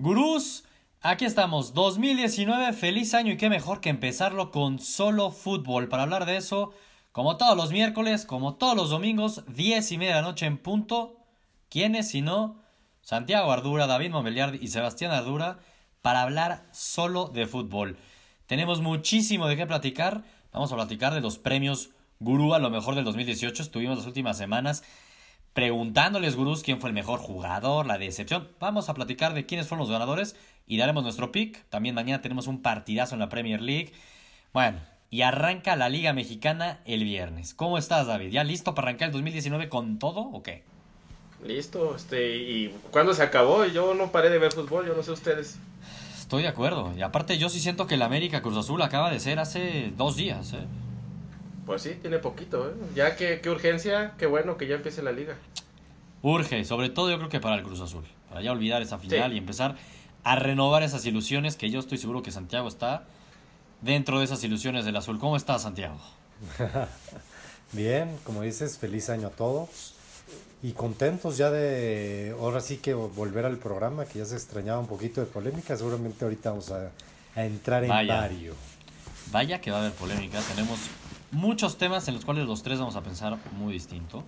Gurús, aquí estamos, 2019, feliz año y qué mejor que empezarlo con solo fútbol. Para hablar de eso, como todos los miércoles, como todos los domingos, 10 y media de la noche en punto. ¿Quiénes si no? Santiago Ardura, David Montbeliard y Sebastián Ardura para hablar solo de fútbol. Tenemos muchísimo de qué platicar. Vamos a platicar de los premios Gurú a lo mejor del 2018. Estuvimos las últimas semanas preguntándoles, gurús, quién fue el mejor jugador, la decepción. Vamos a platicar de quiénes fueron los ganadores y daremos nuestro pick. También mañana tenemos un partidazo en la Premier League. Bueno, y arranca la Liga Mexicana el viernes. ¿Cómo estás, David? ¿Ya listo para arrancar el 2019 con todo o qué? Listo, este, y cuando se acabó, yo no paré de ver fútbol, yo no sé ustedes. Estoy de acuerdo. Y aparte yo sí siento que el América Cruz Azul acaba de ser hace dos días. ¿eh? Pues sí, tiene poquito, ¿eh? Ya que, qué urgencia, qué bueno que ya empiece la liga. Urge, sobre todo yo creo que para el Cruz Azul, para ya olvidar esa final y empezar a renovar esas ilusiones que yo estoy seguro que Santiago está dentro de esas ilusiones del azul. ¿Cómo estás, Santiago? Bien, como dices, feliz año a todos y contentos ya de ahora sí que volver al programa, que ya se extrañaba un poquito de polémica. Seguramente ahorita vamos a, entrar en Vaya. vario. Vaya que va a haber polémica. Tenemos muchos temas en los cuales los tres vamos a pensar muy distinto.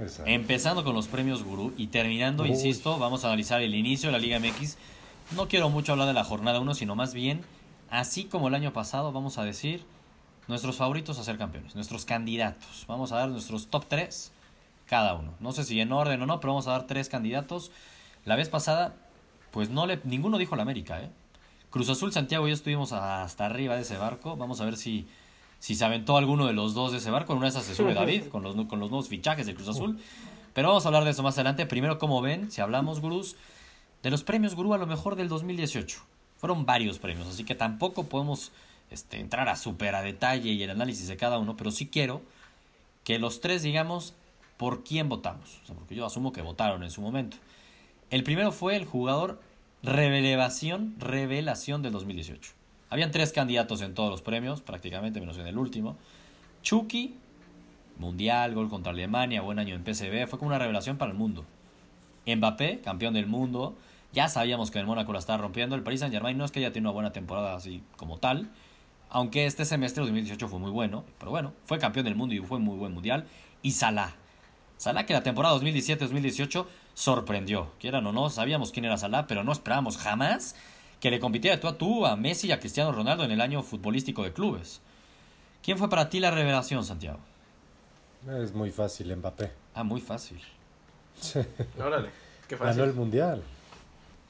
Exacto. Empezando con los premios Gurú y terminando, Uy. insisto, vamos a analizar el inicio de la Liga MX. No quiero mucho hablar de la jornada 1, sino más bien, así como el año pasado, vamos a decir nuestros favoritos a ser campeones, nuestros candidatos. Vamos a dar nuestros top 3 cada uno. No sé si en orden o no, pero vamos a dar tres candidatos. La vez pasada, pues no le, ninguno dijo la América, ¿eh? Cruz Azul, Santiago y yo estuvimos hasta arriba de ese barco. Vamos a ver si, si se aventó alguno de los dos de ese barco. En una de esas se sube David con los, con los nuevos fichajes de Cruz Azul. Pero vamos a hablar de eso más adelante. Primero, como ven, si hablamos, gurús, de los premios gurú a lo mejor del 2018. Fueron varios premios, así que tampoco podemos este, entrar a súper a detalle y el análisis de cada uno, pero sí quiero que los tres digamos por quién votamos. O sea, porque yo asumo que votaron en su momento. El primero fue el jugador revelación, revelación del 2018. Habían tres candidatos en todos los premios, prácticamente, menos en el último. Chucky, Mundial, gol contra Alemania, buen año en PSV, fue como una revelación para el mundo. Mbappé, campeón del mundo, ya sabíamos que el Mónaco la estaba rompiendo. El Paris Saint Germain no es que haya tenido una buena temporada así como tal, aunque este semestre 2018 fue muy bueno, pero bueno, fue campeón del mundo y fue muy buen mundial. Y Salah. Salah que la temporada 2017-2018 sorprendió. Quieran o no, sabíamos quién era Salah, pero no esperábamos jamás que le compitiera de tú a tú a Messi y a Cristiano Ronaldo en el año futbolístico de clubes. ¿Quién fue para ti la revelación, Santiago? Es muy fácil, Mbappé. Ah, muy fácil. Órale, qué Ganó el fácil. mundial.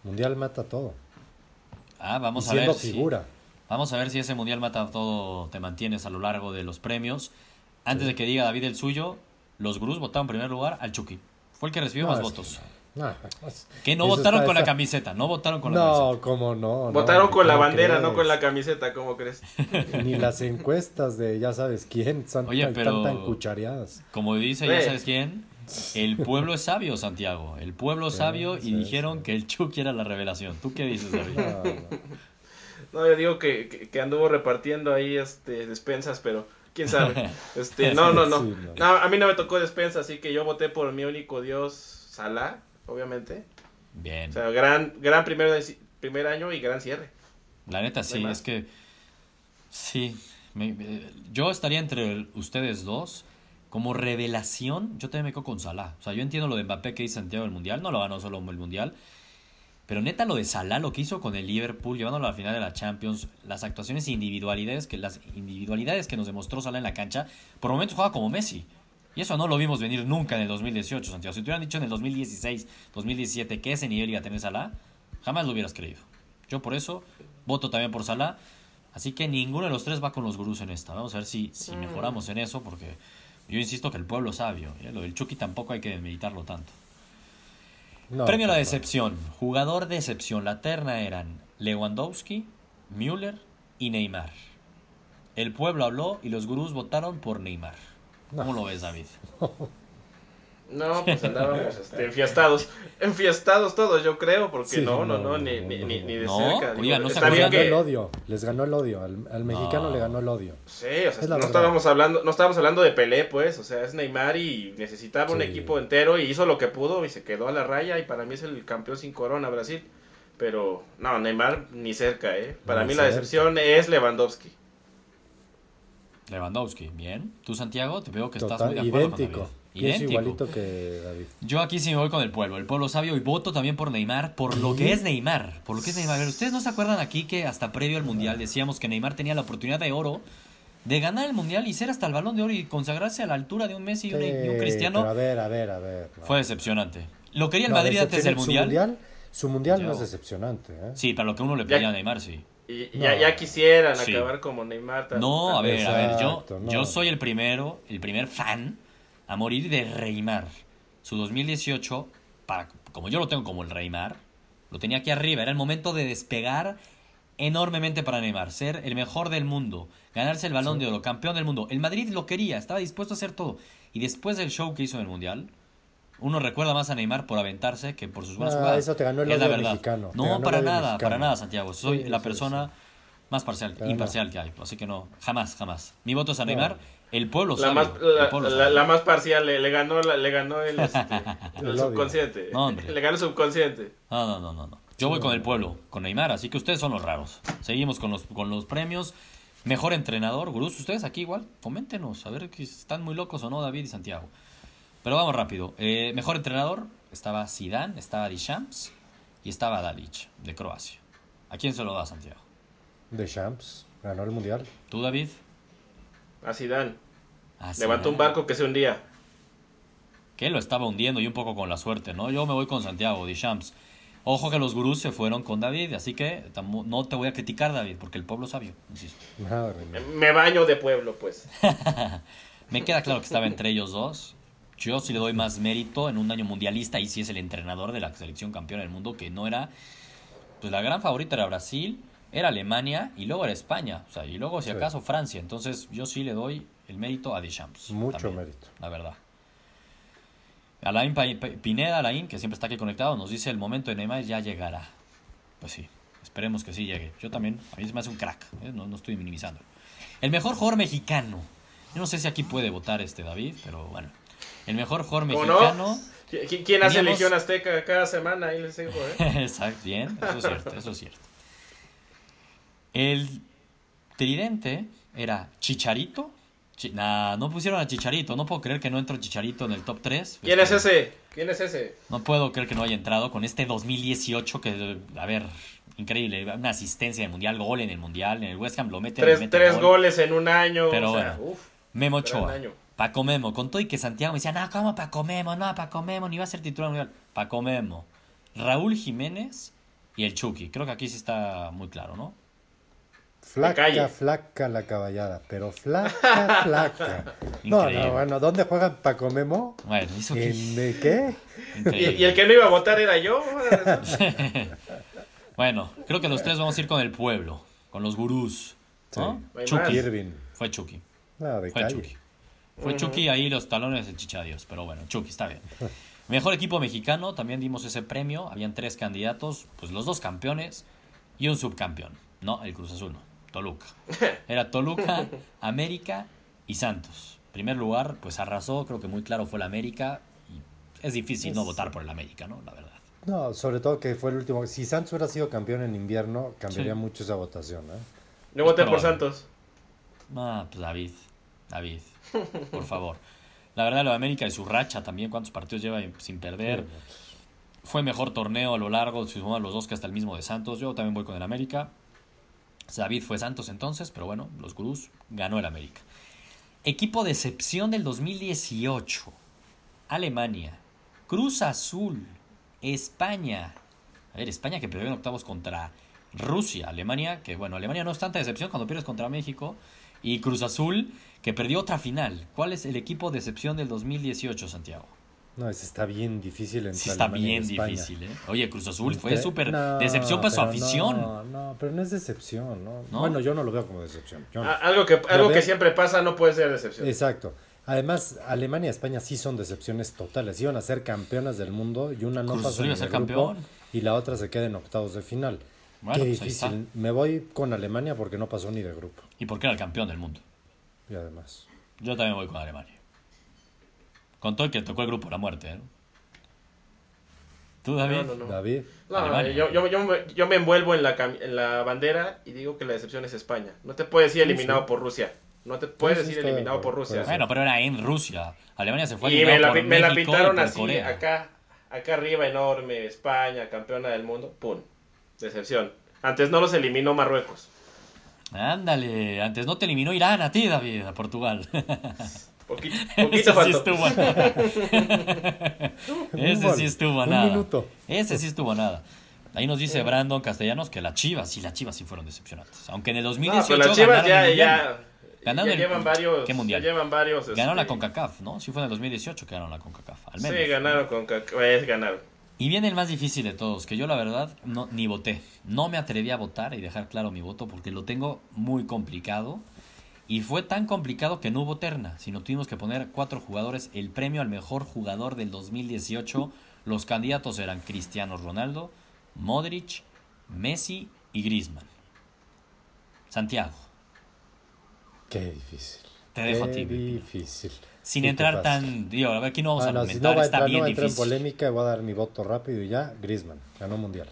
Mundial mata todo. Ah, vamos y a ver. si- figura. Vamos a ver si ese mundial mata todo te mantienes a lo largo de los premios. Antes de que diga David el suyo, los gurús votaron en primer lugar al Chucky. Fue el que recibió No, más votos. Ah, es- Que no votaron está- con la camiseta, no votaron con la camiseta. No, cómo no. no, Votaron con la ¿cómo bandera, no con la camiseta, ¿cómo crees? Ni las encuestas de ya sabes quién están, Oye, tan- pero- tan cuchareadas. Como dice, ya sabes quién, el pueblo es sabio, Santiago. El pueblo es Sí, sabio y sí, dijeron sí. que el Chucky era la revelación. ¿Tú qué dices, David? No, no. No, yo digo que, que, que anduvo repartiendo ahí este despensas, pero quién sabe. Este, no, no, no. No, a mí no me tocó despensa, así que yo voté por mi único dios, Salah, obviamente. Bien. O sea, gran, gran primer, primer año y gran cierre. La neta, sí, es que. Sí. me- me- yo estaría entre ustedes dos. Como revelación, yo también me quedo con Salah. O sea, yo entiendo lo de Mbappé que dice Santiago del Mundial. No lo ganó solo el Mundial. Pero neta, lo de Salah, lo que hizo con el Liverpool, llevándolo a la final de la Champions, las actuaciones individualidades que, las individualidades que nos demostró Salah en la cancha, por momentos juega como Messi. Y eso no lo vimos venir nunca en el 2018, Santiago. Si te hubieran dicho en el 2016, 2017 que ese nivel iba a tener Salah, jamás lo hubieras creído. Yo por eso voto también por Salah. Así que ninguno de los tres va con los gurús en esta. Vamos a ver si, si mejoramos en eso, porque yo insisto que el pueblo es sabio. ¿eh? Lo del Chucky tampoco hay que meditarlo tanto. No, Premio a la decepción. Jugador de excepción. La terna eran Lewandowski, Müller y Neymar. El pueblo habló y los gurús votaron por Neymar. ¿Cómo No. lo ves, David? No, pues andábamos este, enfiestados. Enfiestados todos, yo creo, porque Sí, no, no, no, no, ni, no, ni, no, ni, ni de No, cerca. oiga, no se está Les bien ganó el que... odio. Les ganó el odio. Al, al mexicano No. le ganó el odio. Sí, o sea, Es no verdad. estábamos hablando, no estábamos hablando de Pelé, pues, o sea, es Neymar y necesitaba un equipo entero y hizo lo que pudo y se quedó a la raya y para mí es el campeón sin corona Brasil. Pero, no, Neymar ni cerca, ¿eh? Para mí la cerca. decepción es Lewandowski. Lewandowski, bien. ¿Tú, Santiago? Te veo que estás muy de acuerdo idéntico. con David. Pienso igualito que David. Yo aquí sí me voy con el pueblo, el pueblo sabio y voto también por Neymar, por lo que es Neymar, por lo que es Neymar. A ver, ¿Ustedes no se acuerdan aquí que hasta previo al Mundial decíamos que Neymar tenía la oportunidad de oro de ganar el Mundial y ser hasta el balón de oro y consagrarse a la altura de un Messi y un, y un Sí, Cristiano? pero a ver, a ver, a ver. no. Fue decepcionante. Lo quería el No, Madrid antes del Mundial. Su mundial, su mundial no es decepcionante. ¿eh? Sí, para lo que uno le Ya- pedía a Neymar, sí. Y y No. ya, ya quisieran Sí. acabar como Neymar. tan- No, a ver, a ver, yo, no. yo soy el primero, el primer fan a morir de Reymar. Su 2018, para, como yo lo tengo como el Reymar, lo tenía aquí arriba. Era el momento de despegar enormemente para Neymar, ser el mejor del mundo, ganarse el balón de oro, campeón del mundo. El Madrid lo quería, estaba dispuesto a hacer todo. Y después del show que hizo en el Mundial, uno recuerda más a Neymar por aventarse que por sus buenas Ah, jugadas. eso te ganó el Es la odio verdad. mexicano, No, para nada, mexicano. para nada, Santiago. Soy Sí, la persona sí. más parcial, Pero no. imparcial que hay. Así que no, jamás, jamás. Mi voto es a Neymar. El pueblo La sabe. más, el la, pueblo la- sabe. la más parcial, le, le ganó, la- le ganó el, este, el El odio. subconsciente. No, hombre. le ganó el subconsciente. No, no, no, no, no. Yo voy con el pueblo, con Neymar, así que ustedes son los raros. Seguimos con los, con los premios. Mejor entrenador, Gurús, ustedes aquí igual, coméntenos, a ver si están muy locos o no, David y Santiago. Pero vamos rápido. Eh, mejor entrenador, estaba Zidane, estaba Deschamps y estaba Dalic, de Croacia. ¿A quién se lo da, Santiago? De Champs, ganó el mundial. ¿Tú, David? A Zidane. Ah, Levantó un Zidane. barco que se hundía. que lo estaba hundiendo y un poco con la suerte, ¿no? Yo me voy con Santiago, Deschamps. Ojo que los gurús se fueron con David, así que no te voy a criticar, David, porque el pueblo es sabio, insisto. Madre mía. Me baño de pueblo, pues. Me queda claro que estaba entre ellos dos. Yo sí le doy más mérito en un año mundialista y sí es el entrenador de la selección campeona del mundo, que no era. Pues la gran favorita era Brasil, era Alemania y luego era España. O sea, y luego, si Sí. acaso, Francia. Entonces, yo sí le doy el mérito a Deschamps. Mucho también, mérito. La verdad. Alain Pineda, Alain, que siempre está aquí conectado, nos dice el momento de Neymar ya llegará. Pues sí, esperemos que sí llegue. Yo también, a mí se me hace un crack, ¿eh? no, no estoy minimizando. El mejor jugador mexicano. Yo no sé si aquí puede votar este David, pero bueno. El mejor jugador ¿Cómo mexicano. ¿Qui- qui- ¿Quién hace Legión Azteca cada semana? Ahí les digo, ¿eh? Exacto, bien, eso es cierto, eso es cierto. El tridente era Chicharito. Chi- nah, no pusieron a Chicharito, no puedo creer que no entró Chicharito en el top 3. ¿Quién es ese? ¿Quién es ese? No puedo creer que no haya entrado con este 2018 que, a ver, increíble. Una asistencia en el Mundial, gol en el Mundial. En el West Ham lo mete, Tres, le tres gol. goles en un año. Pero o sea, bueno. uf. Memo Ochoa. Paco Memo. Con todo y que Santiago me decía, no, ¿cómo Paco Memo? No, Paco Memo ni va a ser titular mundial. Paco Memo. Raúl Jiménez y el Chucky. Creo que aquí sí está muy claro, ¿no? Flaca, flaca la caballada, pero flaca, flaca. No, Increíble. no, bueno, ¿dónde juega Paco Memo? Bueno, hizo que... ¿En de qué? Y, y el que no iba a votar era yo. Bueno, creo que los tres vamos a ir con el pueblo, con los gurús. ¿no? Sí. No Chucky. Irving. Fue Chucky. Nada, de Fue calle. Chucky. Fue Ujú. Chucky ahí los talones de chichadios. Pero bueno, Chucky, está bien. Mejor equipo mexicano, también dimos ese premio. Habían tres candidatos, pues los dos campeones y un subcampeón. No, el Cruz Azul, no. Toluca. Era Toluca, América y Santos. Primer lugar, pues arrasó, creo que muy claro fue el América. Y es difícil no votar por el América, ¿no? La verdad. No, sobre todo que fue el último. Si Santos hubiera sido campeón en invierno, cambiaría Sí. mucho esa votación. ¿eh? Yo voté por. Santos. Ah, pues David, David, por favor. La verdad, lo de América y su racha también, cuántos partidos lleva sin perder. Fue mejor torneo a lo largo, si suman los dos que hasta el mismo de Santos. Yo también voy con el América. David fue Santos entonces, pero bueno, los gurús ganó el América. Equipo de excepción del 2018. Alemania. Cruz Azul. España. A ver, España que perdió en octavos contra Rusia. Alemania, que bueno, Alemania no es tanta decepción cuando pierdes contra México. Y Cruz Azul, que perdió otra final. ¿Cuál es el equipo de excepción del 2018, Santiago? No, ese está bien difícil entre Sí, está Alemania bien difícil, ¿eh? Oye, Cruz Azul fue Este- súper no, decepción para su pero afición. No, no, pero no es decepción, ¿no? ¿No? Bueno, yo no lo veo como decepción. no. Algo, que, algo veo- que siempre pasa no puede ser decepción. Exacto. Además, Alemania y España sí son decepciones totales. Iban a ser campeonas del mundo y una no Cruz pasó Azul ni iba a de ser grupo campeón. y la otra se queda en octavos de final. Bueno, Qué pues ahí está. difícil. Me voy con Alemania porque no pasó ni de grupo. Y porque era el campeón del mundo. Y además. Yo también voy con Alemania. Con todo el que tocó el grupo la muerte, ¿eh? ¿Tú, David? No, no, no. David. No, Alemania. yo, yo, yo, me- yo me envuelvo en la, en la bandera y digo que la decepción es España. No te puedes ir eliminado sí. por Rusia. No te puedes Sí, sí, ir estoy de eliminado por Rusia. Bueno, pero era en Rusia. Alemania se fue y me eliminado la, por me la y pintaron por así, Corea. acá, acá arriba, enorme, España, campeona del mundo. Pum, decepción. Antes no los eliminó Marruecos. Ándale, antes no te eliminó Irán a ti, David, a Portugal. Poquito, Ese poquito sí faltó. estuvo a nada. Ese sí estuvo a un nada. minuto. Ese sí estuvo a nada. Ahí nos dice Brandon Castellanos que las Chivas, sí, las Chivas sí fueron decepcionantes. Aunque en el No, 2018 pero las Chivas ganaron ya, el Mundial. ya, Ganaron ya el- llevan varios. ¿Qué mundial? Ya llevan varios. Ganaron la este, CONCACAF, ¿no? Sí fue en el 2018 que ganaron la CONCACAF, al menos. Sí, ganaron con Cac- eh, ganaron. Y viene el más difícil de todos, que yo la verdad no, ni voté. No me atreví a votar y dejar claro mi voto porque lo tengo muy complicado. Y fue tan complicado que no hubo terna, sino tuvimos que poner cuatro jugadores. El premio al mejor jugador del 2018. Los candidatos eran Cristiano Ronaldo, Modric, Messi y Griezmann. Santiago, Qué difícil. Te dejo a ti, difícil. sin entrar tan... Digo, a ver, aquí no vamos Ah, a no, si argumentar, no va a está entrar, no bien va a entrar en difícil. polémica, voy a dar mi voto rápido y ya. Griezmann, ganó mundial.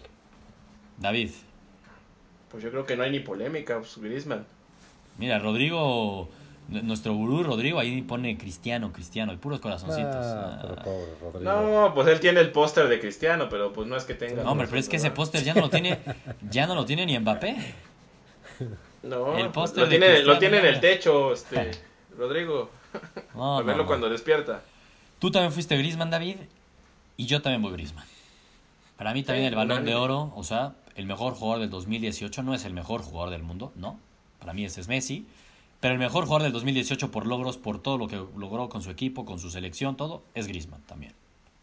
David, Pues yo creo que no hay ni polémica, pues, Griezmann. Mira, Rodrigo, nuestro gurú Rodrigo ahí pone cristiano, cristiano, y puros corazoncitos. Ah, Ah. pero pobre Rodrigo. No, pues él tiene el póster de Cristiano, pero pues no es que tenga. No, hombre, pero es que ese póster ya no lo tiene, ya no lo tiene ni Mbappé. No, el pues, póster lo tiene, lo tiene en el techo, este, Rodrigo. No, a no, verlo no. cuando despierta. Tú también fuiste Griezmann, David, y yo también voy Griezmann. Para mí también Sí, el balón de oro, o sea, el mejor jugador del 2018 no es el mejor jugador del mundo, no. Para mí ese es Messi. Pero el mejor jugador del 2018 por logros, por todo lo que logró con su equipo, con su selección, todo, es Griezmann también.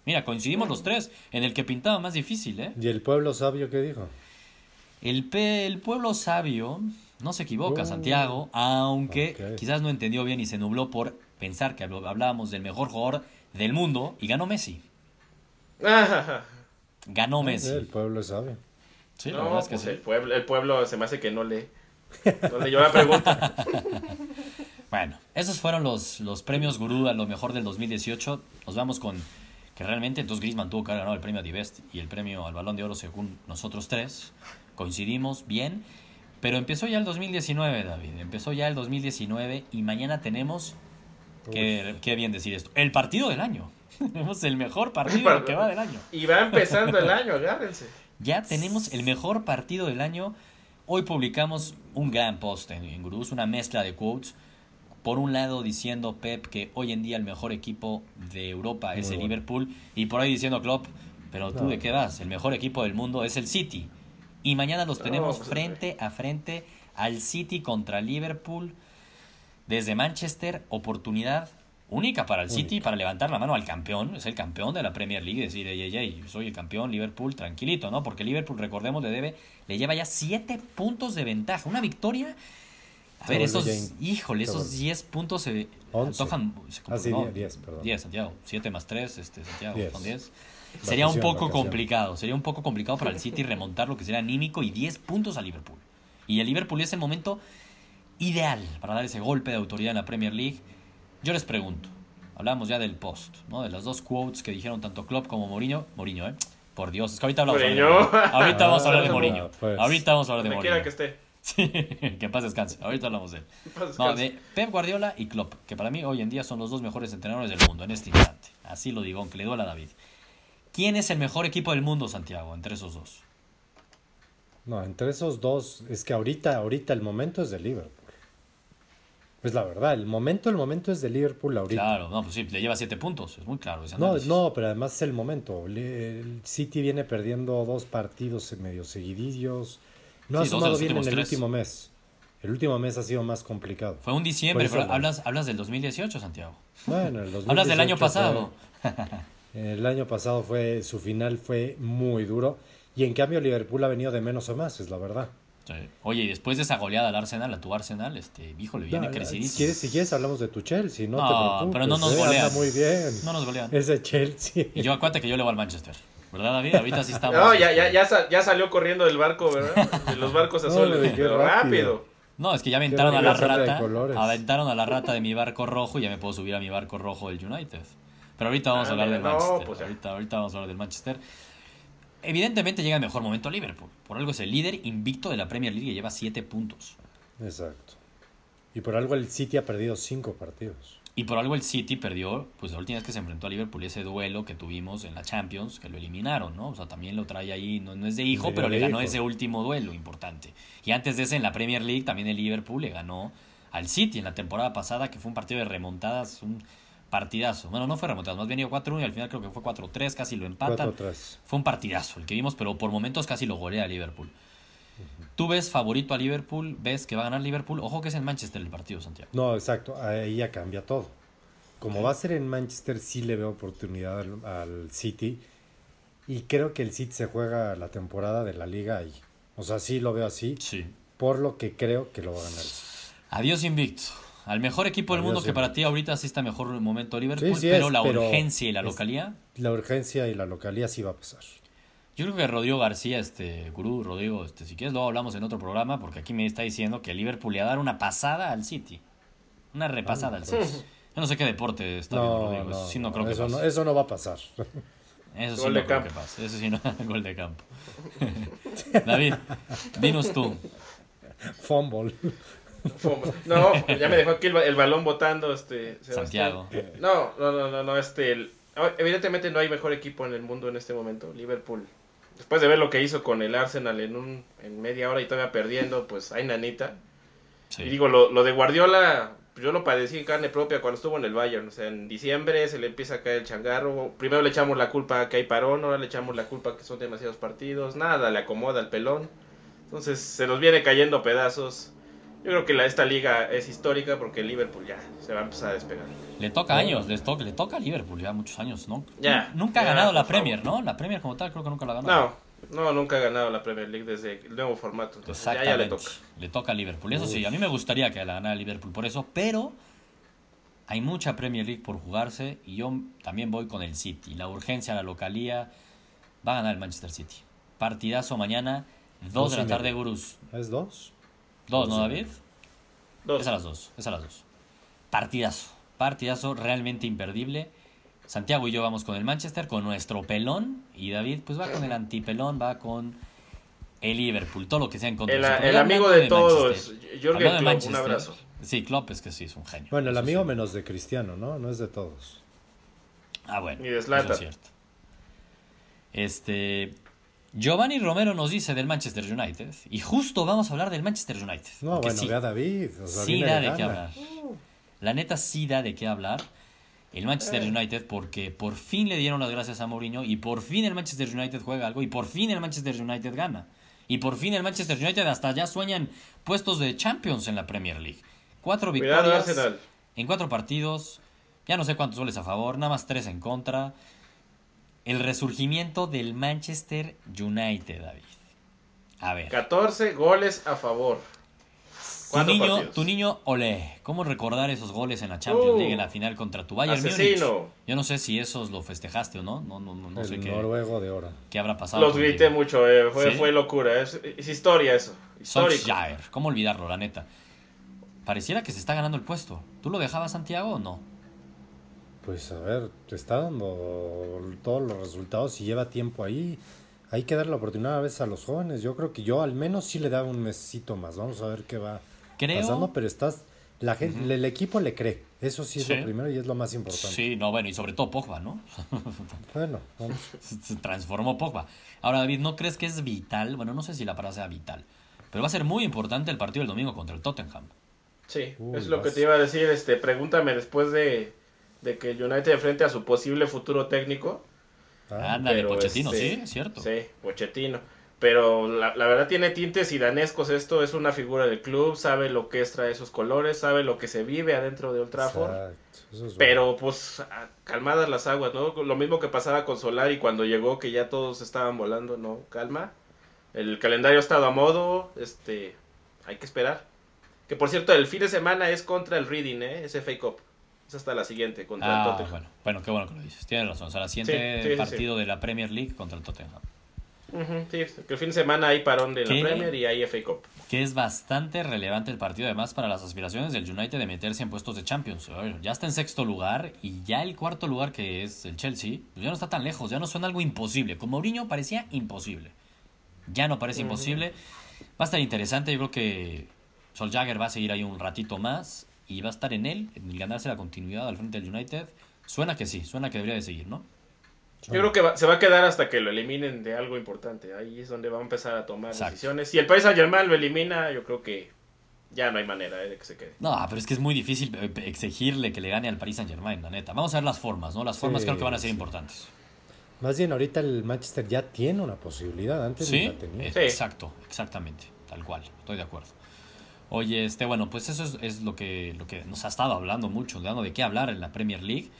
Mira, coincidimos los tres en el que pintaba más difícil, ¿eh? ¿Y el pueblo sabio qué dijo? El, pe- el pueblo sabio no se equivoca, Uh, Santiago, aunque quizás no entendió bien y se nubló por pensar que habl- hablábamos del mejor jugador del mundo y ganó Messi. Ganó Messi. El pueblo es sabio. Sí, la no, verdad es que pues sí. el pueblo, el pueblo se me hace que no lee. No leyó la pregunta. Bueno, esos fueron los, los premios Gurú a lo mejor del 2018. Nos vamos con que realmente entonces Griezmann tuvo que haber ganado el premio a Divest y el premio al Balón de Oro según nosotros tres. Coincidimos bien. Pero empezó ya el 2019, David. Empezó ya el 2019 y mañana tenemos, qué, qué bien decir esto, el partido del año. tenemos el mejor partido que va del año. Y va empezando el año, agárrense. Ya tenemos el mejor partido del año. Hoy publicamos un gran post en, en Gurús, una mezcla de quotes. Por un lado diciendo Pep que hoy en día el mejor equipo de Europa es el bueno. Liverpool. Y por ahí diciendo Klopp, pero tú No. de qué vas? El mejor equipo del mundo es el City. Y mañana los tenemos pues, frente a frente al City contra Liverpool. Desde Manchester, oportunidad única para el City para levantar la mano al campeón. Es el campeón de la Premier League. Decir, ey, ey, ey, soy el campeón, Liverpool, tranquilito, ¿no? Porque Liverpool, recordemos, le debe, le lleva ya siete puntos de ventaja. Una victoria. A ver, esos, híjole, esos vuelve. 10 puntos se antojan. se- Ah, sí, no, perdón. 10, Santiago. 7 más 3, este, Santiago, Diez. son 10. Sería un poco vacación. complicado. Sería un poco complicado para el City remontar lo que sería anímico y 10 puntos a Liverpool. Y el Liverpool es el momento ideal para dar ese golpe de autoridad en la Premier League. Yo les pregunto, hablamos ya del post, ¿no? De las dos quotes que dijeron tanto Klopp como Mourinho. Mourinho, ¿eh? Por Dios, es que ahorita hablamos de Mourinho. Mourinho. Ahorita vamos a hablar de Ah, Mourinho. pues. Ahorita vamos a hablar de Donde quiera Mourinho. que esté. Sí, que en paz descanse. Ahorita hablamos de él. No, de Pep Guardiola y Klopp, que para mí hoy en día son los dos mejores entrenadores del mundo en este instante. Así lo digo, aunque le duela a David. ¿Quién es el mejor equipo del mundo, Santiago, entre esos dos? No, entre esos dos, es que ahorita, ahorita el momento es de Liverpool. Es la verdad, el momento, el momento es de Liverpool ahorita. Claro, no, pues sí, le lleva siete puntos, es muy claro ese No, no, pero además es el momento. El City viene perdiendo dos partidos medio seguidillos. No Sí, ha sumado bien en el tres. último mes. El último mes ha sido más complicado. Fue un diciembre, pero hablas, hablas del 2018, Santiago. Bueno, el 2018 Hablas del año fue- pasado. el año pasado fue su final fue muy duro y en cambio Liverpool ha venido de menos o más, es la verdad. Sí. Oye, y después de esa goleada al Arsenal, a tu Arsenal, este, híjole, viene No, si crecidísimo. quieres, si quieres hablamos de tu Chelsea, no, No, te pero no nos eh, golean. muy bien. No nos golean. Ese Chelsea. Y yo acuérdate que yo le voy al Manchester. ¿Verdad, David? Ahorita sí estamos. No, ya, ya, este, ya, ya salió corriendo del barco, ¿verdad? De los barcos azules. Pero rápido. rápido. No, es que ya aventaron a la rata. colores. Aventaron a la rata de mi barco rojo y ya me puedo subir a mi barco rojo del United. Pero ahorita vamos a hablar del no, Manchester. pues ahorita, ahorita vamos a hablar del Manchester. evidentemente llega en mejor momento a Liverpool. Por algo es el líder invicto de la Premier League y lleva 7 puntos. Exacto. Y por algo el City ha perdido 5 partidos. Y por algo el City perdió, pues la última vez que se enfrentó a Liverpool ese duelo que tuvimos en la Champions, que lo eliminaron, ¿no? O sea, también lo trae ahí, no, no es de hijo, pero le ganó hijo. ese último duelo importante. Y antes de ese en la Premier League también el Liverpool le ganó al City en la temporada pasada, que fue un partido de remontadas, un partidazo. Bueno, no fue remontadas, más bien iba 4-1 y al final creo que fue 4-3, casi lo empatan. 4-3. Fue un partidazo el que vimos, pero por momentos casi lo golea Liverpool. ¿Tú ves favorito a Liverpool? ¿Ves que va a ganar Liverpool? Ojo que es en Manchester el partido, Santiago. No, exacto. Ahí ya cambia todo. Como va a ser en Manchester, sí le veo oportunidad al, al City. Y creo que el City se juega la temporada de la liga ahí. O sea, sí lo veo así. Sí. Por lo que creo que lo va a ganar. Adiós invicto. Al mejor equipo del Adiós, mundo que para ti ahorita sí está mejor momento Liverpool, Sí, sí pero es, la pero urgencia y la localía. La urgencia y la localía sí va a pasar. Yo creo que Rodrigo García, este gurú, Rodrigo, este, si quieres luego hablamos en otro programa, porque aquí me está diciendo que Liverpool le va a dar una pasada al City. Una repasada al City. Yo no sé qué deporte está viendo No, Rodrigo, no, eso sí no creo no, que eso, pase. no, eso no va a pasar. Eso sí Gol no de creo campo. que pase. Eso sí no, gol de campo. David, dinos tú. Fumble. No, ya me dejó aquí el, ba- el balón botando, este, Santiago. Sebastián. No, no, no, no, no, este, el- evidentemente no hay mejor equipo en el mundo en este momento, Liverpool. Después de ver lo que hizo con el Arsenal en un, en media hora y todavía perdiendo, pues hay nanita. Sí. Y digo, lo, lo de Guardiola, yo lo padecí en carne propia cuando estuvo en el Bayern. O sea, en diciembre se le empieza a caer el changarro. Primero le echamos la culpa que hay parón, ahora le echamos la culpa que son demasiados partidos. Nada, le acomoda el pelón. Entonces se nos viene cayendo pedazos. Yo creo que la, esta liga es histórica porque el Liverpool ya se va a empezar a despegar. Le toca años, les toca, le toca a Liverpool ya muchos años, ¿no? Ya, Nunca ha ganado la. Premier, ¿no? La Premier como tal creo que nunca la ha ganado. No, no, nunca ha ganado la Premier League desde el nuevo formato. Entonces ya, ya le toca. Le toca a Liverpool. Eso sí, a mí me gustaría que la ganara Liverpool por eso, pero hay mucha Premier League por jugarse y yo también voy con el City. La urgencia, la localía, va a ganar el Manchester City. Partidazo mañana, dos Dos de y la tarde, gurús. ¿Es dos? Dos, Dos ¿no, David? Dos. Es a las dos, es a las dos. Partidazo, partidazo realmente imperdible. Santiago y yo vamos con el Manchester, con nuestro pelón. Y David, pues va con el antipelón, va con el Liverpool, todo lo que sea en contra. El, el amigo de todos, Jürgen Klopp, un Manchester, abrazo. Sí, Klopp es que sí, es un genio. Bueno, el amigo sí. menos de Cristiano, ¿no? No es de todos. Ah, bueno. Ni de eso es cierto. Este. Giovanni Romero nos dice del Manchester United. Y justo vamos a hablar del Manchester United. No, bueno, sí, David. O sea, sí da de de qué hablar. La neta sí da de qué hablar. El Manchester Eh. United porque por fin le dieron las gracias a Mourinho y por fin el Manchester United juega algo y por fin el Manchester United gana. Y por fin el Manchester United hasta ya sueñan puestos de Champions en la Premier League. Cuatro Cuidado, victorias Arsenal. en cuatro partidos. Ya no sé cuántos goles a favor, nada más tres en contra. El resurgimiento del Manchester United, David. A ver. 14 goles a favor. Tu ¿Cuántos niño, partidos? tu niño, ole, ¿cómo recordar esos goles en la Champions Uh, League en la final contra tu Bayern Múnich? asesino. Yo no sé si esos lo festejaste o no, no, no, no, no sé qué, noruego de oro. qué habrá pasado. Los grité mucho, eh, fue, ¿Sí? fue locura. Es, es historia eso. Histórico. Solskjaer, ¿cómo olvidarlo, la neta? Pareciera que se está ganando el puesto. ¿Tú lo dejabas, Santiago, o no? Pues a ver, te está dando todos los resultados y lleva tiempo ahí. Hay que dar la oportunidad a veces a los jóvenes. Yo creo que yo al menos sí le daba un mesito más. Vamos a ver qué va Creo... pasando, pero estás la gente, el equipo le cree. Eso sí es Sí. lo primero y es lo más importante. Sí, no, bueno, y sobre todo Pogba, ¿no? Bueno, vamos. se transformó Pogba. Ahora, David, ¿no crees que es vital? Bueno, no sé si la palabra sea vital, pero va a ser muy importante el partido del domingo contra el Tottenham. Sí, Uy, es lo que te iba a decir. Este, pregúntame después de, de que el United enfrente a su posible futuro técnico. Ah, Ándale, Pochettino, este, sí, es cierto. Sí, Pochettino. Pero la, la verdad tiene tintes iranescos esto, es una figura del club, sabe lo que es traer esos colores, sabe lo que se vive adentro de Old Trafford. exacto, bueno. Pero pues a- calmadas las aguas, ¿no? Lo mismo que pasaba con Solari cuando llegó, que ya todos estaban volando, ¿no? Calma. El calendario ha estado a modo, este, hay que esperar. Que por cierto, el fin de semana es contra el Reading, ¿eh? Es FA Cup. Es hasta la siguiente, contra el Ah, Tottenham. bueno, bueno, qué bueno que lo dices. Tienes razón. O sea, el siguiente Sí, sí, sí, partido de la Premier League contra el Tottenham. Sí, que el fin de semana hay parón de la Premier y hay FA Cup. Que es bastante relevante el partido, además, para las aspiraciones del United de meterse en puestos de Champions. Ver, ya está en sexto lugar y ya el cuarto lugar, que es el Chelsea, pues ya no está tan lejos, ya no suena algo imposible. Con Mourinho parecía imposible. Ya no parece imposible. Va a estar interesante, yo creo que Sol Jagger va a seguir ahí un ratito más y va a estar en él, en ganarse la continuidad al frente del United. Suena que sí, suena que debería de seguir, ¿no? Yo creo que va- se va a quedar hasta que lo eliminen de algo importante. Ahí es donde va a empezar a tomar Exacto. decisiones. Si el país Saint Germain lo elimina, yo creo que ya no hay manera eh, de que se quede. No, pero es que es muy difícil eh, exigirle que le gane al Paris Saint Germain, la neta. Vamos a ver las formas, ¿no? Las formas Sí, creo que van a ser sí. importantes. Más bien, ahorita el Manchester ya tiene una posibilidad. Antes Sí, la tenía. eh, Sí. exacto, exactamente, tal cual, estoy de acuerdo. Oye, este, bueno, pues eso es, es lo que lo que nos ha estado hablando mucho, dando de qué hablar en la Premier League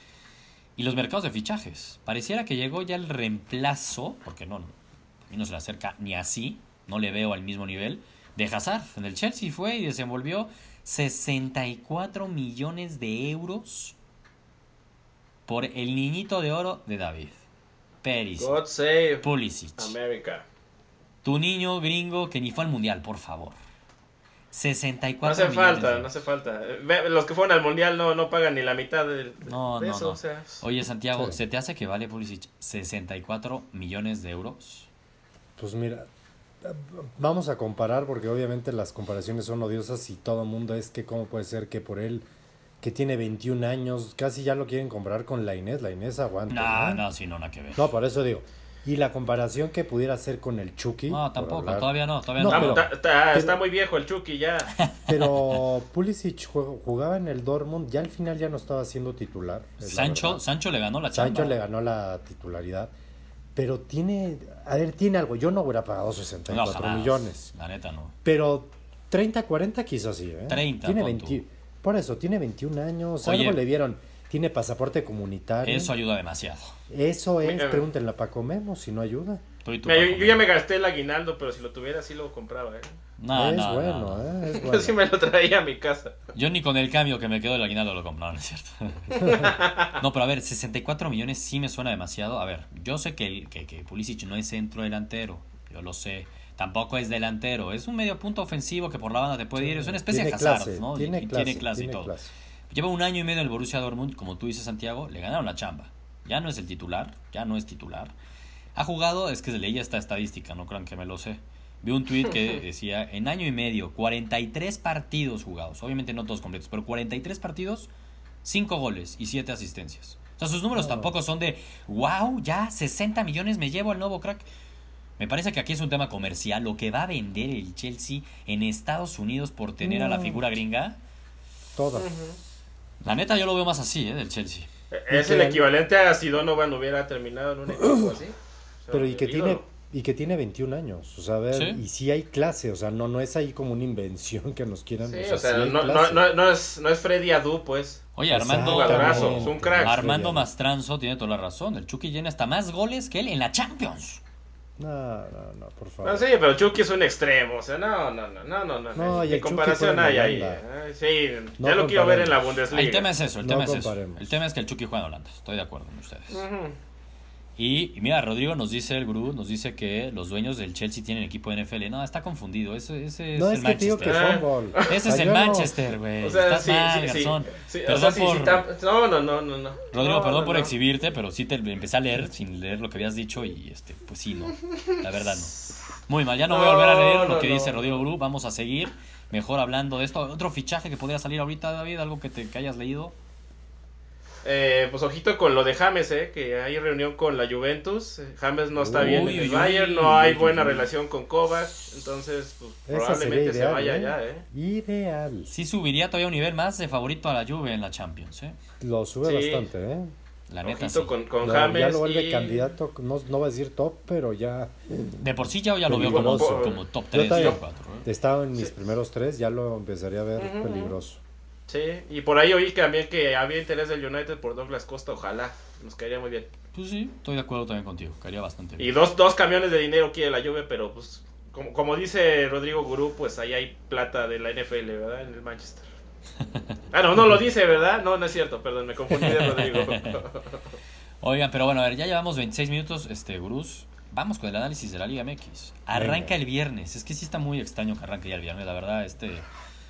y los mercados de fichajes. Pareciera que llegó ya el reemplazo, porque no, no a mí no se le acerca ni así, no le veo al mismo nivel de Hazard. En el Chelsea fue y desenvolvió 64 millones de euros por el niñito de oro de David. Perisic, God save Pulisic. America. Tu niño gringo que ni fue al mundial, por favor. 64 No hace millones falta, de- no hace falta. Los que fueron al mundial no, no pagan ni la mitad de, No, de no, eso. no. O sea, Oye, Santiago, Sí. ¿se te hace que vale Pulisic 64 millones de euros? Pues mira, vamos a comparar porque obviamente las comparaciones son odiosas y todo el mundo es que cómo puede ser que por él que tiene 21 años casi ya lo quieren comparar con la Inés, la Inés aguanta. No, ¿no? no, sí, no, nada que ver. No, por eso digo. Y la comparación que pudiera hacer con el Chucky. No, tampoco, hablar- todavía no, todavía No, no. está, pero- está- está- pero- está muy viejo el Chucky ya. Pero Pulisic jugaba en el Dortmund, ya al final ya no estaba siendo titular. Sancho. Sancho le ganó la Sancho chamba. le ganó la titularidad. Pero tiene, a ver, tiene algo. Yo no hubiera pagado No, 64 jamás. millones. La neta no. Pero 30, 40 quiso así, ¿eh? 30, Tiene pon 20 por eso, tiene 21 años. Oye. algo le vieron. Tiene pasaporte comunitario. Eso ayuda demasiado. Eso es, Mira. pregúntenle a Paco Memo si no ayuda. Tú y tú, Mira, yo, yo ya me gasté el aguinaldo, pero si lo tuviera sí lo compraba. ¿eh? No, es no, bueno, no, no. ¿eh? Es Yo bueno. sí me lo traía a mi casa. Yo ni con el cambio que me quedó del aguinaldo lo compro, no, no es cierto. no, pero a ver, 64 millones sí me suena demasiado. A ver, yo sé que, el, que, que Pulisic no es centro delantero, yo lo sé. Tampoco es delantero, es un medio punto ofensivo que por la banda te puede ir. Es una especie Tiene de Hazard, clase, ¿no? Tiene y clase, tiene clase y tiene todo. clase. Lleva un año y medio el Borussia Dortmund, como tú dices, Santiago, le ganaron la chamba. Ya no es el titular, ya no es titular. Ha jugado, es que se leía esta estadística, no crean que me lo sé. Vi un tweet que decía, en año y medio, 43 partidos jugados, obviamente no todos completos, pero 43 partidos, 5 goles y 7 asistencias. O sea, sus números tampoco son de, wow, ya 60 millones me llevo al nuevo crack. Me parece que aquí es un tema comercial, lo que va a vender el Chelsea en Estados Unidos por tener a la figura gringa. Toda. La neta yo lo veo más así, ¿eh? Del Chelsea. Es que el equivalente a si Donovan hubiera terminado en un equipo así. O sea, Pero y que tiene y que tiene 21 años, o sea, a ver, Sí. y sí hay clase, o sea, no no es ahí como una invención que nos quieran, Sí, o sea, sí no, no, no, no es, no es Freddy Adu, pues. Oye, Armando, es un crack. Armando Mastranzo tiene toda la razón. El Chucky llena hasta más goles que él en la Champions. No, no, no, por favor. No, sí, pero Chucky es un extremo, o sea, no, no, no, no, no, no. No, y ¿Qué el Chucky comparación en hay ahí? Eh? Sí, No ya lo quiero ver en la. Bundesliga. El tema es eso, el No tema es eso. El tema es que el Chucky juega en Holanda. Estoy de acuerdo con ustedes. Ujú. Y, y mira, Rodrigo nos dice, el gurú, nos dice que los dueños del Chelsea tienen equipo de NFL. No, está confundido. Ese, ese es No, el es que te digo que Manchester. fútbol. Ese es el no- Manchester, güey. O sea, Estás sí, mal, sí, o Perdón sea, sí, por... no, no, no, no, no. Rodrigo, No, perdón no, por no. exhibirte, pero sí te empecé a leer sin leer lo que habías dicho y este, pues sí, no. La verdad no. Muy mal, ya no, voy a volver a leer lo no, que no. dice Rodrigo Gru. Vamos a seguir mejor hablando de esto. Otro fichaje que podría salir ahorita, David, algo que te que hayas leído. Eh, pues ojito con lo de James, eh, que hay reunión con la Juventus. Eh, James no está Uy, bien en el uy, Bayern, no hay uy, buena uy. relación con Kovac, entonces pues, probablemente se vaya ¿eh? ya, eh. Ideal. Sí subiría todavía un nivel más de favorito a la Juve en la Champions, ¿eh? Lo sube Sí. bastante, ¿eh? La neta Ojito sí. con, con Lo- James. ya lo vuelve y- candidato, no, no va a decir top, pero ya De por sí ya, ya lo veo como, como top Yo 3, también. top 4. ¿eh? estaba en mis Sí. primeros tres, ya lo empezaría a ver peligroso. Sí, y por ahí oí que también que había interés del United por Douglas Costa, ojalá, nos caería muy bien. Pues sí, estoy de acuerdo también contigo. Caería bastante bien. Y dos, dos camiones de dinero quiere la Juve, pero pues como, como dice Rodrigo Gurú, pues ahí hay plata de la NFL, ¿verdad? En el Manchester. Ah, no, no lo dice, ¿verdad? No, no es cierto, perdón, me confundí de Rodrigo. Oigan, pero bueno, a ver, ya llevamos 26 minutos, este, Gurús. vamos con el análisis de la Liga MX. Arranca el viernes. Es que sí está muy extraño que arranque ya el viernes, la verdad. Este,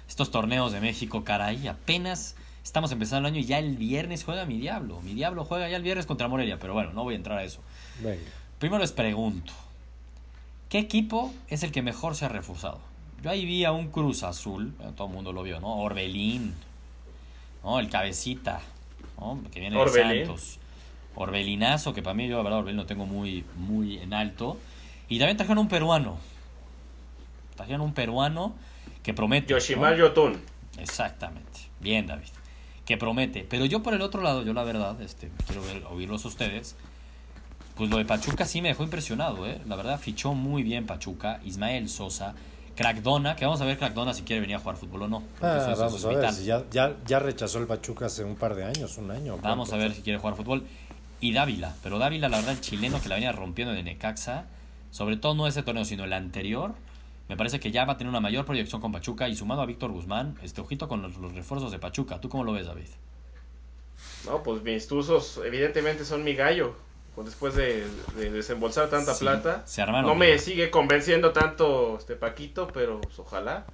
estos torneos de México, caray, apenas estamos empezando el año y ya el viernes juega mi Diablo. Mi Diablo juega ya el viernes contra Morelia, pero bueno, no voy a entrar a eso. Venga. Primero les pregunto, ¿qué equipo es el que mejor se ha reforzado? Yo ahí vi a un Cruz Azul, bueno, todo el mundo lo vio, ¿no? Orbelín, ¿no? El Cabecita, ¿no? Que viene Orbelín. de Santos. Orbelinazo, que para mí yo, la verdad, Orbelín lo tengo muy, muy en alto. Y también trajeron un peruano. Trajeron un peruano que promete. ¿no? Yoshimar Yotun. Exactamente. Bien, David. Que promete. Pero yo por el otro lado, yo la verdad, este, quiero ver, oírlos a ustedes. Pues lo de Pachuca sí me dejó impresionado, ¿eh? La verdad, fichó muy bien Pachuca. Ismael Sosa. Crackdona, que vamos a ver Crackdona si quiere venir a jugar fútbol o no. Ah, eso- eso vamos es a ver, vital. si ya, ya, ya rechazó el Pachuca hace un par de años, un año. Vamos a ver si quiere jugar fútbol. Y Dávila, pero Dávila, la verdad, el chileno que la venía rompiendo de Necaxa, sobre todo no ese torneo, sino el anterior, me parece que ya va a tener una mayor proyección con Pachuca y sumado a Víctor Guzmán, este ojito con los, los refuerzos de Pachuca. ¿Tú cómo lo ves, David? No, pues mis tuzos evidentemente son mi gallo. Pues después de, de desembolsar tanta Sí, plata. se armaron no me sigue convenciendo tanto este Paquito, pero pues, ojalá.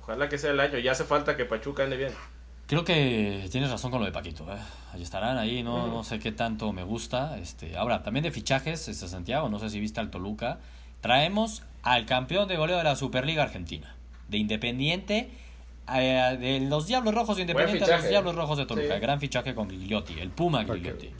Ojalá que sea el año. Ya hace falta que Pachuca ande bien. Creo que tienes razón con lo de Paquito. ¿eh? Ahí estarán, ahí no, no sé qué tanto me gusta. Este, ahora, también de fichajes, este Santiago, no sé si viste al Toluca. Traemos al campeón de goleo de la Superliga Argentina. De Independiente, eh, de los Diablos Rojos de Independiente a los. Diablos Rojos de Toluca. Sí. Gran fichaje con Gigliotti, el Puma Para que-.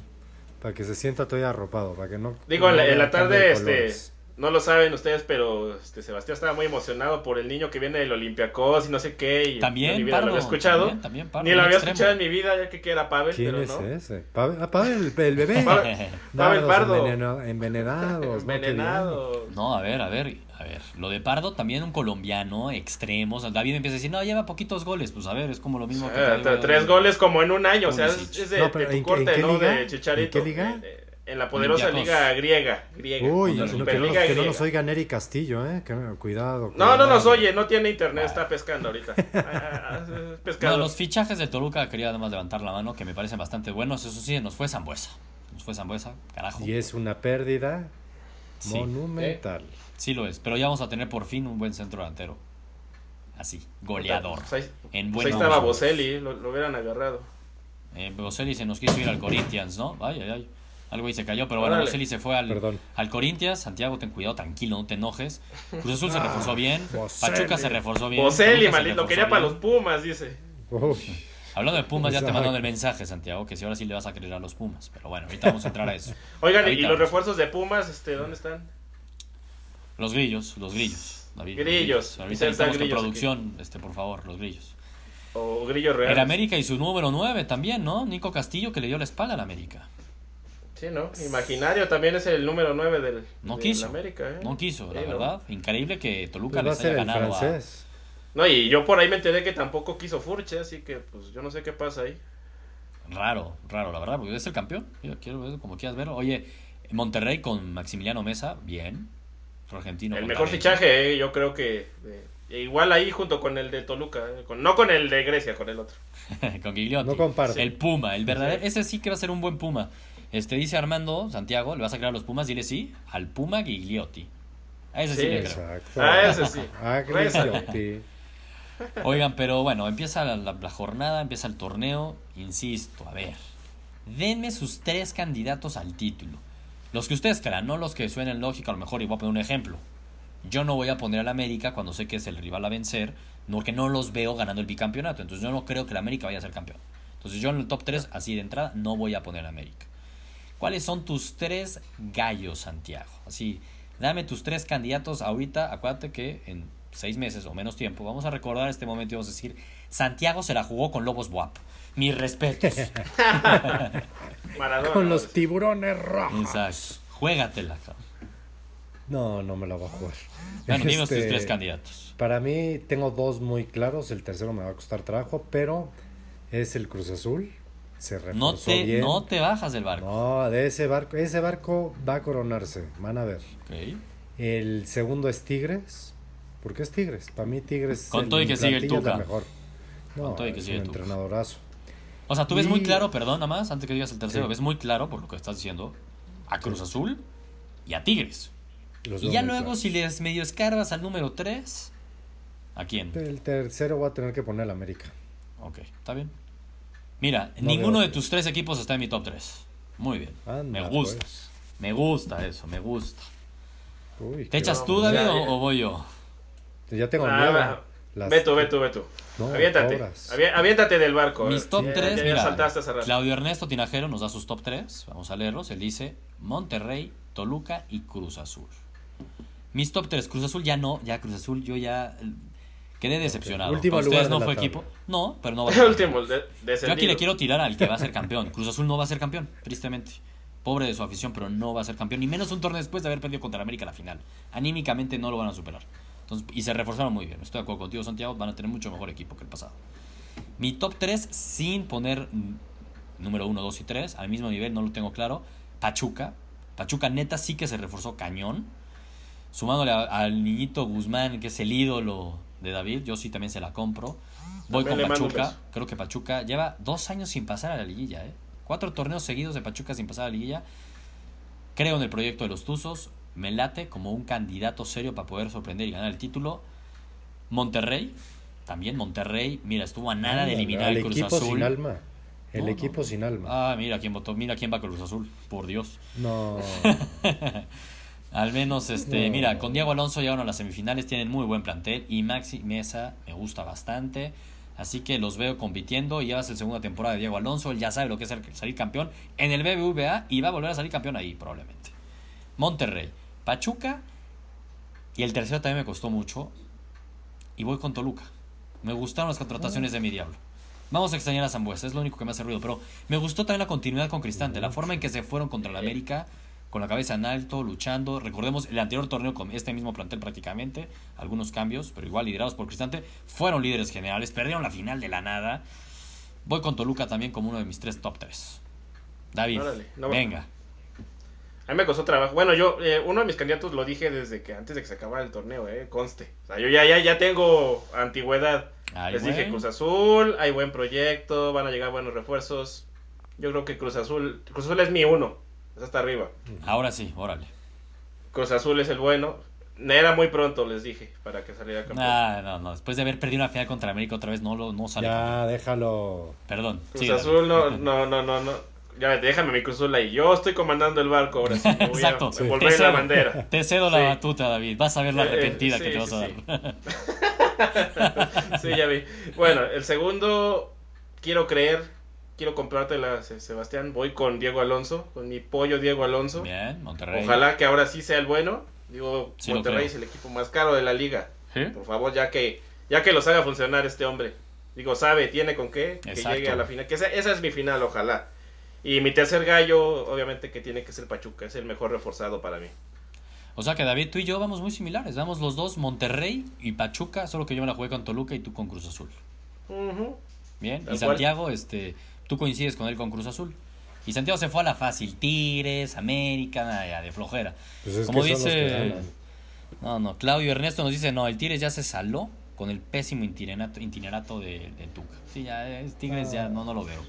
Para que se sienta todavía arropado, para que no. Digo, en no la, en tarde, de este, no lo saben ustedes, pero este Sebastián estaba muy emocionado por el niño que viene del Olympiacos y no sé qué. Y También, yo en mi vida Pardo, lo había escuchado. también, también Pardo, Ni lo había extremo. escuchado en mi vida, ya que, que era Pavel, ¿Quién pero es no. ese? Pavel, ah, Pavel, el, el bebé. Pavel- Pardo. envenena- envenenados. Envenenado. No, a ver, a ver, a ver. Lo de Pardo también un colombiano, extremos. David empieza a decir, no, lleva poquitos goles. Pues a ver, es como lo mismo que... Ah, te tres goles como en un año, o sea, es, de, No, pero de tu ¿en qué- corte, en ¿no? liga? De Chicharito. ¿En qué liga? En la poderosa liga griega. griega. Uy, no, que, no, nos- que no griega. nos oiga Neri Castillo, ¿eh? Que, cuidado. No, no cuidado. nos oye, no tiene internet, está pescando ahorita. Ah, es No, pescado. los fichajes de Toluca quería además levantar la mano, que me parecen bastante buenos. Eso sí, nos fue Zambuesa. Nos fue Zambuesa, carajo. Y es una pérdida Sí. monumental. Sí lo es, pero ya vamos a tener por fin un buen centro delantero. Así, goleador. Pues ahí, En pues ahí estaba. Boselli, lo, lo hubieran agarrado. Eh, Boselli se nos quiso ir al Corinthians, ¿no? Ay, ay, ay. Algo ahí se cayó, pero bueno, Órale. Boselli se fue al, Perdón. al Corinthians. Santiago, ten cuidado, tranquilo, no te enojes. Cruz Azul se reforzó bien. Pachuca se reforzó bien. Boselli, se maldito, lo quería para los Pumas, dice. Uy, Hablando de Pumas, ya te mandaron el mensaje, Santiago, que si ahora sí le vas a creer a los Pumas. Pero bueno, ahorita vamos a entrar a eso. Oigan, ¿y los refuerzos de Pumas, este, dónde están? Los grillos, los grillos. David, los Grillos. Ahorita estamos grillos producción, este, por favor, los grillos. O Grillo Real. El América y su número 9 también, ¿no? Nico Castillo que le dio la espalda al América. Sí, ¿no? Imaginario también es el número 9 del, No del quiso. América, ¿eh? No quiso, la Sí, ¿no? verdad. Increíble que Toluca pues les haya ganado a... No, y yo por ahí me enteré que tampoco quiso Furche, así que pues yo no sé qué pasa ahí. Raro, raro, la verdad, porque es el campeón. Yo quiero ver como quieras verlo. Oye, Monterrey con Maximiliano Mesa, bien. Argentino. el mejor fichaje, eh, yo creo que eh, igual ahí junto con el de Toluca, eh, con- no con el de Grecia, con el otro. con Gigliotti. No comparte. El Puma, el verdadero. Sí. Ese sí que va a ser un buen Puma. Este dice Armando Santiago, ¿le vas a creer a los Pumas? Dile sí, al Puma Gigliotti. A ese sí, Sí, le creo. Exacto. Ah, ese sí. Ah, Rézale. Oigan, pero bueno, empieza la, la- jornada, empieza el torneo. Insisto, a ver. Denme sus tres candidatos al título. Los que ustedes crean, no los que suenen lógico, a lo mejor, y voy a poner un ejemplo. Yo no voy a poner al América cuando sé que es el rival a vencer, porque no los veo ganando el bicampeonato. Entonces yo no creo que el América vaya a ser campeón. Entonces yo en el top 3, así de entrada, no voy a poner al América. ¿Cuáles son tus tres gallos, Santiago? Así, dame tus tres candidatos ahorita. Acuérdate que en seis meses o menos tiempo vamos a recordar este momento y vamos a decir, Santiago se la jugó con Lobos Buap. Mis respetos. Maradona. Con los tiburones rojos. Exacto. Juégatela, cabrón. No, no me la va a jugar. Bueno, dime tus Este, tres candidatos. Para mí tengo dos muy claros. El tercero me va a costar trabajo, pero es el Cruz Azul. Se No te, bien. no te bajas del barco. No, de ese barco, ese barco va a coronarse, van a ver. El segundo es Tigres. ¿Por qué es Tigres? Para mí Tigres Con todo y que sigue el Tuca. mejor. No, Con todo y que es sigue un el Tuca. entrenadorazo. O sea, tú ves muy claro, perdón, nada más, antes que digas el tercero, Sí. ves muy claro, por lo que estás diciendo, a Cruz Azul y a Tigres. Los Y ya luego, claros. si les medio escarbas al número 3, ¿a quién? El tercero voy a tener que poner al América. Ok, está bien. Mira, No ninguno veo de tus tres equipos está en mi top 3. Muy bien. Anda, me gusta. pues. Me gusta eso, me gusta. Uy, ¿Te echas tú, ya, David, ya. o, o voy yo? Ya tengo Nada. miedo. Las- Ve tú, ve tú, ve tú. No, aviéntate. Avi- Aviéntate del barco. Mis top Ya- 3, ya, ya mira. saltaste hace rato. Claudio Ernesto Tinajero nos da sus top 3. Vamos a leerlos. Él dice Monterrey, Toluca y Cruz Azul. Mis top 3, Cruz Azul ya no, ya Cruz Azul yo ya eh, quedé decepcionado. Para lugar ustedes de no fue tabla. equipo. No, pero no va a ser Último, de, Yo aquí le quiero tirar al que va a ser campeón. Cruz Azul no va a ser campeón, tristemente. Pobre de su afición, pero no va a ser campeón. Ni menos un torneo después de haber perdido contra América la final. Anímicamente no lo van a superar. Entonces, y se reforzaron muy bien. Estoy de acuerdo contigo, Santiago. Van a tener mucho mejor equipo que el pasado. Mi top 3, sin poner número 1, 2 y 3, al mismo nivel, no lo tengo claro. Pachuca. Pachuca neta sí que se reforzó cañón. Sumándole a- al niñito Guzmán, que es el ídolo de David, yo sí también se la compro. Voy con Pachuca. Creo que Pachuca lleva dos años sin pasar a la liguilla, ¿eh? Cuatro torneos seguidos de Pachuca sin pasar a la liguilla. Creo en el proyecto de los Tuzos. Me late como un candidato serio para poder sorprender y ganar el título. Monterrey, también Monterrey. Mira, estuvo a nada de eliminar al al Cruz equipo Azul. sin alma. El No, equipo no. sin alma. Ah, mira quién votó. Mira quién va con Cruz Azul. Por Dios. No. Al menos, este, No. mira, con Diego Alonso llegaron a las semifinales, tienen muy buen plantel y Maxi Mesa me gusta bastante. Así que los veo compitiendo y ya va a ser segunda temporada de Diego Alonso. Él ya sabe lo que es salir campeón en el BBVA y va a volver a salir campeón ahí probablemente. Monterrey, Pachuca y el tercero también me costó mucho. Y voy con Toluca. Me gustaron las contrataciones de mi diablo. Vamos a extrañar a Zambuesa, es lo único que me hace ruido. Pero me gustó también la continuidad con Cristante, la forma en que se fueron contra el América, con la cabeza en alto, luchando. Recordemos el anterior torneo con este mismo plantel prácticamente, algunos cambios, pero igual liderados por Cristante. Fueron líderes generales, perdieron la final de la nada. Voy con Toluca también como uno de mis tres top 3. David, Órale, no- venga. A mí me costó trabajo. Bueno, yo, eh, uno de mis candidatos lo dije desde que antes de que se acabara el torneo, eh, conste. O sea, yo ya, ya, ya tengo antigüedad. Ay, Les güey. dije Cruz Azul, hay buen proyecto, van a llegar buenos refuerzos. Yo creo que Cruz Azul, Cruz Azul es mi uno, es hasta arriba. Ahora sí, órale. Cruz Azul es el bueno. Era muy pronto, les dije, para que saliera campeón. Ah, no, no, después de haber perdido una final contra América otra vez, no, lo, no sale. ya, déjalo. Perdón. Cruz Azul no, no, no, no. Ya, déjame mi Cruz Azul ahí. Yo estoy comandando el barco ahora sí. Me voy Exacto. a envolver la bandera. Te cedo la batuta, David. Vas a ver la Eh, eh, arrepentida que te vas a dar. Sí, ya vi. Bueno, el segundo, quiero creer, quiero comprártela, Se- Sebastián. Voy con Diego Alonso, con mi pollo Diego Alonso. Bien, Monterrey. Ojalá que ahora sí sea el bueno. Digo, Monterrey es el equipo más caro de la liga. ¿Sí? Por favor, ya que ya que los haga funcionar este hombre. Digo, sabe, tiene con qué, que llegue a la final. Que esa, esa es mi final, ojalá. Y mi tercer gallo, obviamente que tiene que ser Pachuca, es el mejor reforzado para mí. O sea que David, tú y yo vamos muy similares. Vamos los dos Monterrey y Pachuca, solo que yo me la jugué con Toluca y tú con Cruz Azul. Bien. Tal y cual. Santiago, este, tú coincides con él con Cruz Azul. Y Santiago se fue a la fácil. Tigres, América, nada, ya, de flojera. Pues es Como que dice. No, no, Claudio Ernesto nos dice, no, el Tigres ya se saló con el pésimo itinerato, itinerato de, de Tuca. Sí, ya, es Tigres ya no, no lo veo.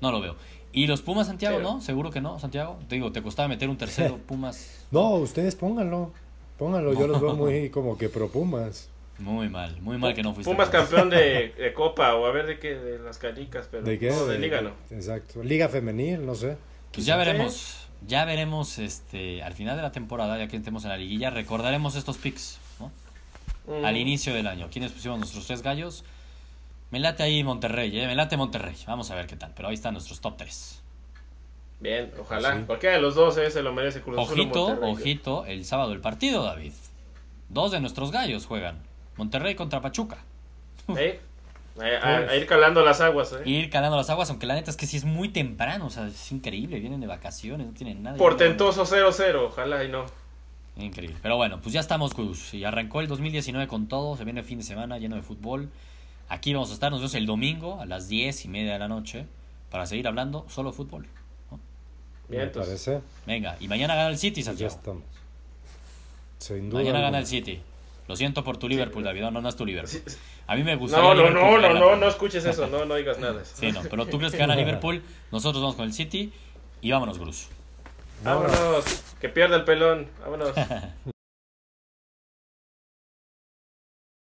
No lo veo. Y los Pumas, Santiago. ¿no? Seguro que no, Santiago. Te digo, te costaba meter un tercero, Pumas. No, ustedes pónganlo. Pónganlo, yo los veo muy como que pro Pumas. Muy mal, muy mal que no fuiste. Pumas campeón de, de Copa, o a ver de qué, de las canicas, pero ¿De qué? no, de Liga no. Exacto. Liga femenil, no sé. Pues ya veremos, ya veremos este al final de la temporada, ya que estemos en la liguilla, recordaremos estos picks, ¿no? Mm. Al inicio del año. ¿Quiénes pusimos nuestros tres gallos? Me late ahí Monterrey, ¿eh? Me late Monterrey. Vamos a ver qué tal. Pero ahí están nuestros top 3. Bien, ojalá. Sí. Cualquiera de los dos eh, se lo merece Cruz Ojito, Monterrey. ojito, el sábado el partido, David. Dos de nuestros gallos juegan. Monterrey contra Pachuca. ¿Eh? A, a- a ir calando las aguas, ¿eh? Ir calando las aguas, aunque la neta es que sí es muy temprano. O sea, es increíble. Vienen de vacaciones, no tienen nada. Portentoso 0-0, ojalá y no. Increíble. Pero bueno, pues ya estamos, Cruz. Y arrancó el 2019 con todo. Se viene el fin de semana lleno de fútbol. Aquí vamos a estar. Nos vemos el domingo a las 10 y media de la noche para seguir hablando solo fútbol. ¿no? Bien, parece. Venga, y mañana gana el City, Pues ya Santiago. estamos. Sin duda. Mañana gana el City. Lo siento por tu Liverpool, David. No, no es tu Liverpool. Sí. A mí me gustaría. No, no, no, no, no, no escuches eso, no, no digas nada. Sí, no, pero tú crees que gana Liverpool. Nosotros vamos con el City. Y vámonos, Cruz. Vámonos, que pierda el pelón, vámonos.